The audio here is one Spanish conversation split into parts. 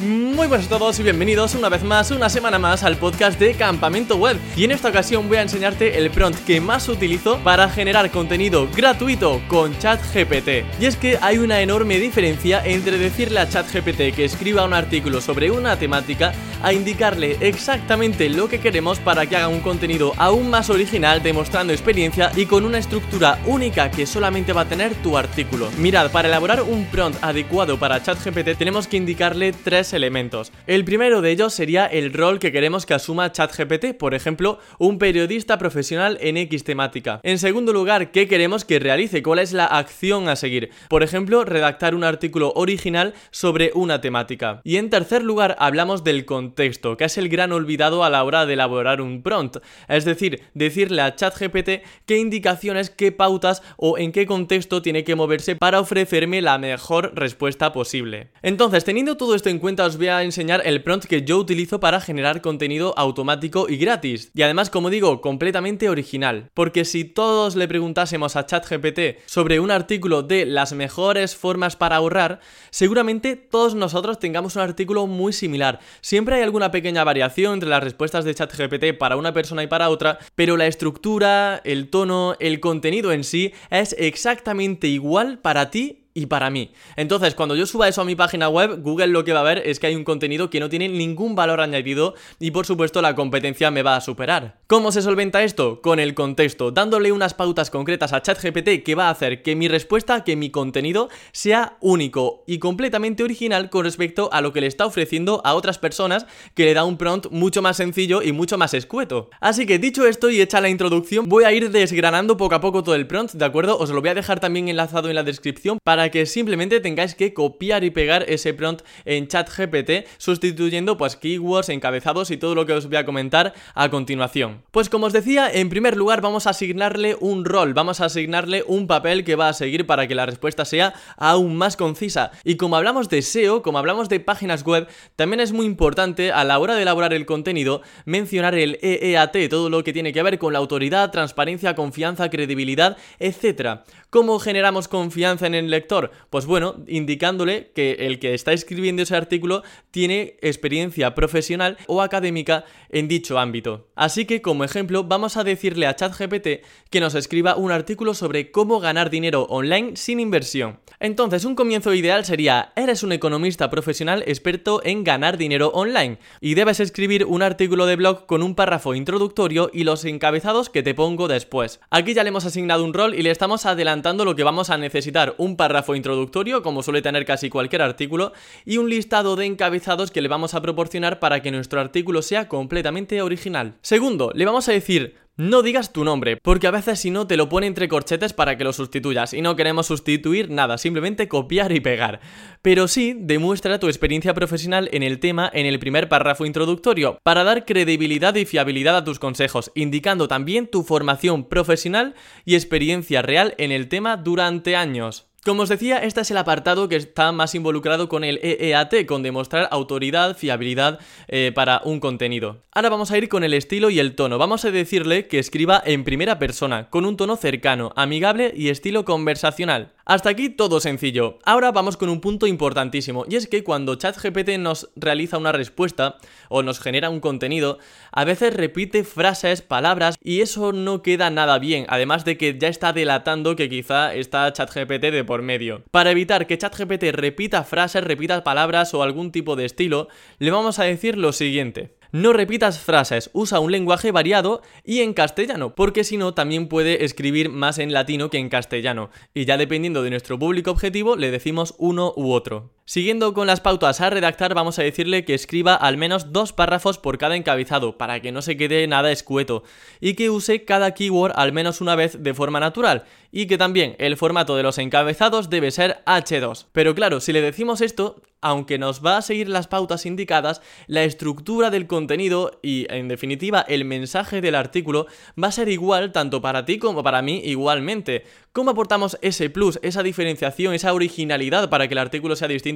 Muy buenas a todos y bienvenidos una vez más, una semana más al podcast de Campamento Web y en esta ocasión voy a enseñarte el prompt que más utilizo para generar contenido gratuito con ChatGPT. Y es que hay una enorme diferencia entre decirle a ChatGPT que escriba un artículo sobre una temática a indicarle exactamente lo que queremos para que haga un contenido aún más original demostrando experiencia y con una estructura única que solamente va a tener tu artículo. Mirad, para elaborar un prompt adecuado para ChatGPT tenemos que indicarle tres elementos. El primero de ellos sería el rol que queremos que asuma ChatGPT, por ejemplo, un periodista profesional en X temática. En segundo lugar, ¿qué queremos que realice? ¿Cuál es la acción a seguir? Por ejemplo, redactar un artículo original sobre una temática. Y en tercer lugar, hablamos del contexto, que es el gran olvidado a la hora de elaborar un prompt. Es decir, decirle a ChatGPT qué indicaciones, qué pautas o en qué contexto tiene que moverse para ofrecerme la mejor respuesta posible. Entonces, teniendo todo esto en cuenta, os voy a enseñar el prompt que yo utilizo para generar contenido automático y gratis. Y además, como digo, completamente original. Porque si todos le preguntásemos a ChatGPT sobre un artículo de las mejores formas para ahorrar, seguramente todos nosotros tengamos un artículo muy similar. Siempre hay alguna pequeña variación entre las respuestas de ChatGPT para una persona y para otra, pero la estructura, el tono, el contenido en sí es exactamente igual para ti y para mí. Entonces, cuando yo suba eso a mi página web, Google lo que va a ver es que hay un contenido que no tiene ningún valor añadido y por supuesto la competencia me va a superar. ¿Cómo se solventa esto? Con el contexto, dándole unas pautas concretas a ChatGPT que va a hacer que mi respuesta, que mi contenido sea único y completamente original con respecto a lo que le está ofreciendo a otras personas que le da un prompt mucho más sencillo y mucho más escueto. Así que dicho esto y hecha la introducción, voy a ir desgranando poco a poco todo el prompt, ¿de acuerdo? Os lo voy a dejar también enlazado en la descripción para que simplemente tengáis que copiar y pegar ese prompt en ChatGPT sustituyendo pues keywords, encabezados y todo lo que os voy a comentar a continuación. Pues como os decía, en primer lugar vamos a asignarle un rol, vamos a asignarle un papel que va a seguir para que la respuesta sea aún más concisa. Y como hablamos de SEO, como hablamos de páginas web, también es muy importante a la hora de elaborar el contenido mencionar el EEAT, todo lo que tiene que ver con la autoridad, transparencia, confianza, credibilidad, etc. ¿Cómo generamos confianza en el lector? Pues bueno, indicándole que el que está escribiendo ese artículo tiene experiencia profesional o académica en dicho ámbito. Así que como ejemplo vamos a decirle a ChatGPT que nos escriba un artículo sobre cómo ganar dinero online sin inversión. Entonces un comienzo ideal sería, eres un economista profesional experto en ganar dinero online y debes escribir un artículo de blog con un párrafo introductorio y los encabezados que te pongo después. Aquí ya le hemos asignado un rol y le estamos adelantando lo que vamos a necesitar, un párrafo introductorio como suele tener casi cualquier artículo y un listado de encabezados que le vamos a proporcionar para que nuestro artículo sea completamente original. Segundo, le vamos a decir no digas tu nombre, porque a veces si no te lo pone entre corchetes para que lo sustituyas y no queremos sustituir nada, simplemente copiar y pegar. Pero sí, demuestra tu experiencia profesional en el tema en el primer párrafo introductorio, para dar credibilidad y fiabilidad a tus consejos, indicando también tu formación profesional y experiencia real en el tema durante años. Como os decía, este es el apartado que está más involucrado con el EEAT, con demostrar autoridad, fiabilidad eh, para un contenido. Ahora vamos a ir con el estilo y el tono. Vamos a decirle que escriba en primera persona, con un tono cercano, amigable y estilo conversacional. Hasta aquí todo sencillo. Ahora vamos con un punto importantísimo, y es que cuando ChatGPT nos realiza una respuesta o nos genera un contenido, a veces repite frases, palabras, y eso no queda nada bien, además de que ya está delatando que quizá está ChatGPT de por medio. Para evitar que ChatGPT repita frases, repita palabras o algún tipo de estilo, le vamos a decir lo siguiente. No repitas frases, usa un lenguaje variado y en castellano, porque si no también puede escribir más en latino que en castellano, y ya dependiendo de nuestro público objetivo le decimos uno u otro. Siguiendo con las pautas a redactar, vamos a decirle que escriba al menos dos párrafos por cada encabezado, para que no se quede nada escueto, y que use cada keyword al menos una vez de forma natural, y que también el formato de los encabezados debe ser H2. Pero claro, si le decimos esto, aunque nos va a seguir las pautas indicadas, la estructura del contenido y, en definitiva, el mensaje del artículo va a ser igual tanto para ti como para mí igualmente. ¿Cómo aportamos ese plus, esa diferenciación, esa originalidad para que el artículo sea distinto?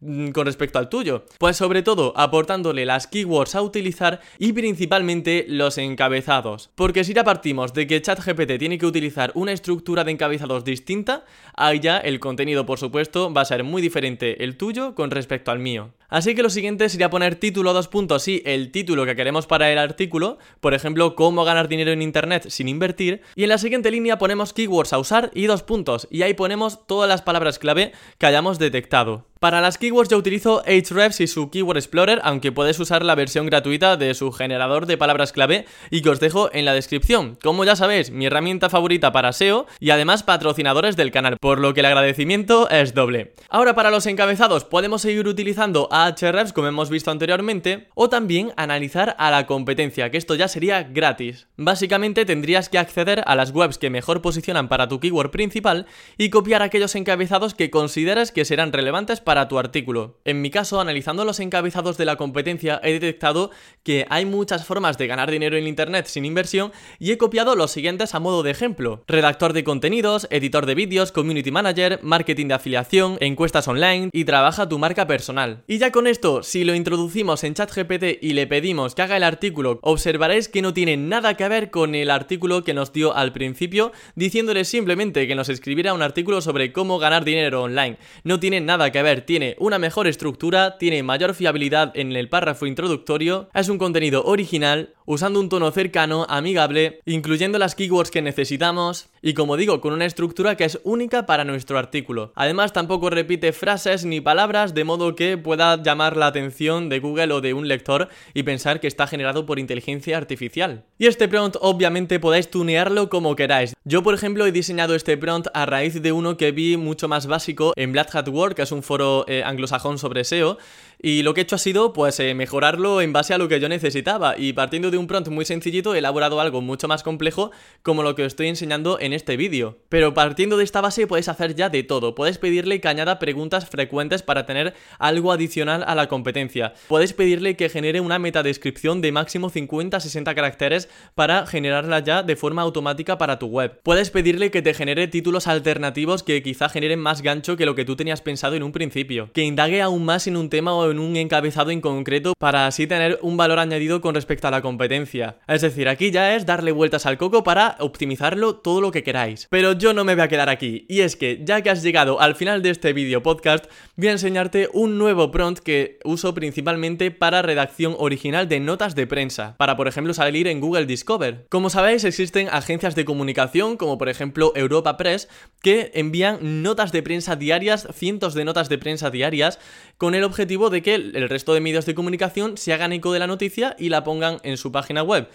Mm, con respecto al tuyo? Pues sobre todo aportándole las keywords a utilizar y principalmente los encabezados. Porque si ya partimos de que ChatGPT tiene que utilizar una estructura de encabezados distinta, ahí ya el contenido por supuesto va a ser muy diferente el tuyo con respecto al mío. Así que lo siguiente sería poner título dos puntos, sí, el título que queremos para el artículo, por ejemplo, cómo ganar dinero en internet sin invertir, y en la siguiente línea ponemos keywords a usar y dos puntos, y ahí ponemos todas las palabras clave que hayamos detectado. Para las keywords yo utilizo Ahrefs y su Keyword Explorer, aunque puedes usar la versión gratuita de su generador de palabras clave y que os dejo en la descripción. Como ya sabéis, mi herramienta favorita para SEO y además patrocinadores del canal, por lo que el agradecimiento es doble. Ahora para los encabezados podemos seguir utilizando Ahrefs como hemos visto anteriormente o también analizar a la competencia, que esto ya sería gratis. Básicamente tendrías que acceder a las webs que mejor posicionan para tu keyword principal y copiar aquellos encabezados que consideres que serán relevantes para tu artículo. En mi caso, analizando los encabezados de la competencia, he detectado que hay muchas formas de ganar dinero en Internet sin inversión y he copiado los siguientes a modo de ejemplo. Redactor de contenidos, editor de vídeos, community manager, marketing de afiliación, encuestas online y trabaja tu marca personal. Y ya con esto, si lo introducimos en ChatGPT y le pedimos que haga el artículo, observaréis que no tiene nada que ver con el artículo que nos dio al principio, diciéndole simplemente que nos escribiera un artículo sobre cómo ganar dinero online. No tiene nada que ver tiene una mejor estructura, tiene mayor fiabilidad en el párrafo introductorio, es un contenido original, usando un tono cercano, amigable, incluyendo las keywords que necesitamos y como digo, con una estructura que es única para nuestro artículo. Además tampoco repite frases ni palabras de modo que pueda llamar la atención de Google o de un lector y pensar que está generado por inteligencia artificial. Y este prompt obviamente podéis tunearlo como queráis. Yo por ejemplo he diseñado este prompt a raíz de uno que vi mucho más básico en Black Hat World, que es un foro eh, anglosajón sobre SEO y lo que he hecho ha sido pues eh, mejorarlo en base a lo que yo necesitaba. Y partiendo de un prompt muy sencillito he elaborado algo mucho más complejo como lo que os estoy enseñando en este vídeo. Pero partiendo de esta base puedes hacer ya de todo, puedes pedirle que añada preguntas frecuentes para tener algo adicional a la competencia, puedes pedirle que genere una metadescripción de máximo 50-60 caracteres para generarla ya de forma automática para tu web, puedes pedirle que te genere títulos alternativos que quizá generen más gancho que lo que tú tenías pensado en un principio, que indague aún más en un tema o en un encabezado en concreto para así tener un valor añadido con respecto a la competencia. Es decir, aquí ya es darle vueltas al coco para optimizarlo todo lo que queráis. Pero yo no me voy a quedar aquí, y es que ya que has llegado al final de este vídeo podcast, voy a enseñarte un nuevo prompt que uso principalmente para redacción original de notas de prensa, para por ejemplo salir en Google Discover. Como sabéis, existen agencias de comunicación, como por ejemplo Europa Press, que envían notas de prensa diarias, cientos de notas de prensa diarias, con el objetivo de que el resto de medios de comunicación se hagan eco de la noticia y la pongan en su página web.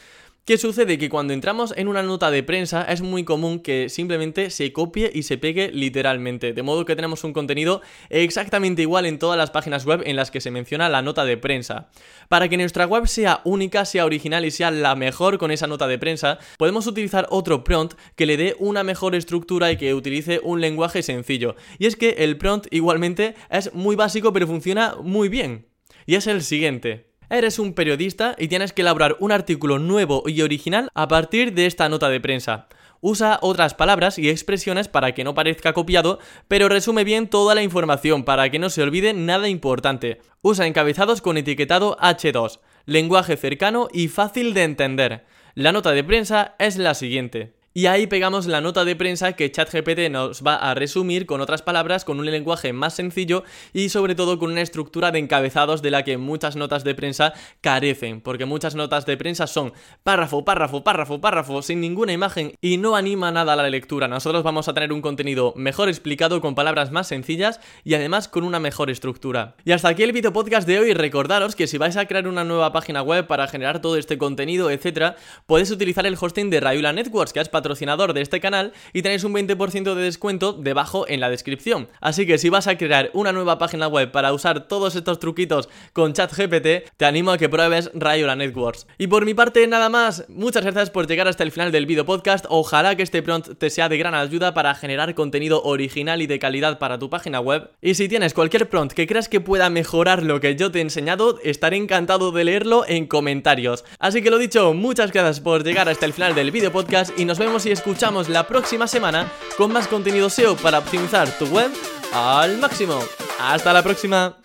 ¿Qué sucede? Que cuando entramos en una nota de prensa es muy común que simplemente se copie y se pegue literalmente, de modo que tenemos un contenido exactamente igual en todas las páginas web en las que se menciona la nota de prensa. Para que nuestra web sea única, sea original y sea la mejor con esa nota de prensa, podemos utilizar otro prompt que le dé una mejor estructura y que utilice un lenguaje sencillo. Y es que el prompt igualmente es muy básico pero funciona muy bien. Y es el siguiente. Eres un periodista y tienes que elaborar un artículo nuevo y original a partir de esta nota de prensa. Usa otras palabras y expresiones para que no parezca copiado, pero resume bien toda la información para que no se olvide nada importante. Usa encabezados con etiquetado H2, lenguaje cercano y fácil de entender. La nota de prensa es la siguiente. Y ahí pegamos la nota de prensa que ChatGPT nos va a resumir con otras palabras, con un lenguaje más sencillo y sobre todo con una estructura de encabezados de la que muchas notas de prensa carecen, porque muchas notas de prensa son párrafo, párrafo, párrafo, párrafo, sin ninguna imagen y no anima nada a la lectura. Nosotros vamos a tener un contenido mejor explicado con palabras más sencillas y además con una mejor estructura. Y hasta aquí el video podcast de hoy. Recordaros que si vais a crear una nueva página web para generar todo este contenido, etcétera, podéis utilizar el hosting de Rayula Networks, que es patrocinador de este canal y tenéis un 20% de descuento debajo en la descripción. Así que si vas a crear una nueva página web para usar todos estos truquitos con ChatGPT, te animo a que pruebes Rayola Networks. Y por mi parte nada más, muchas gracias por llegar hasta el final del video podcast, ojalá que este prompt te sea de gran ayuda para generar contenido original y de calidad para tu página web. Y si tienes cualquier prompt que creas que pueda mejorar lo que yo te he enseñado, estaré encantado de leerlo en comentarios. Así que lo dicho, muchas gracias por llegar hasta el final del video podcast y nos vemos y escuchamos la próxima semana con más contenido SEO para optimizar tu web al máximo. Hasta la próxima.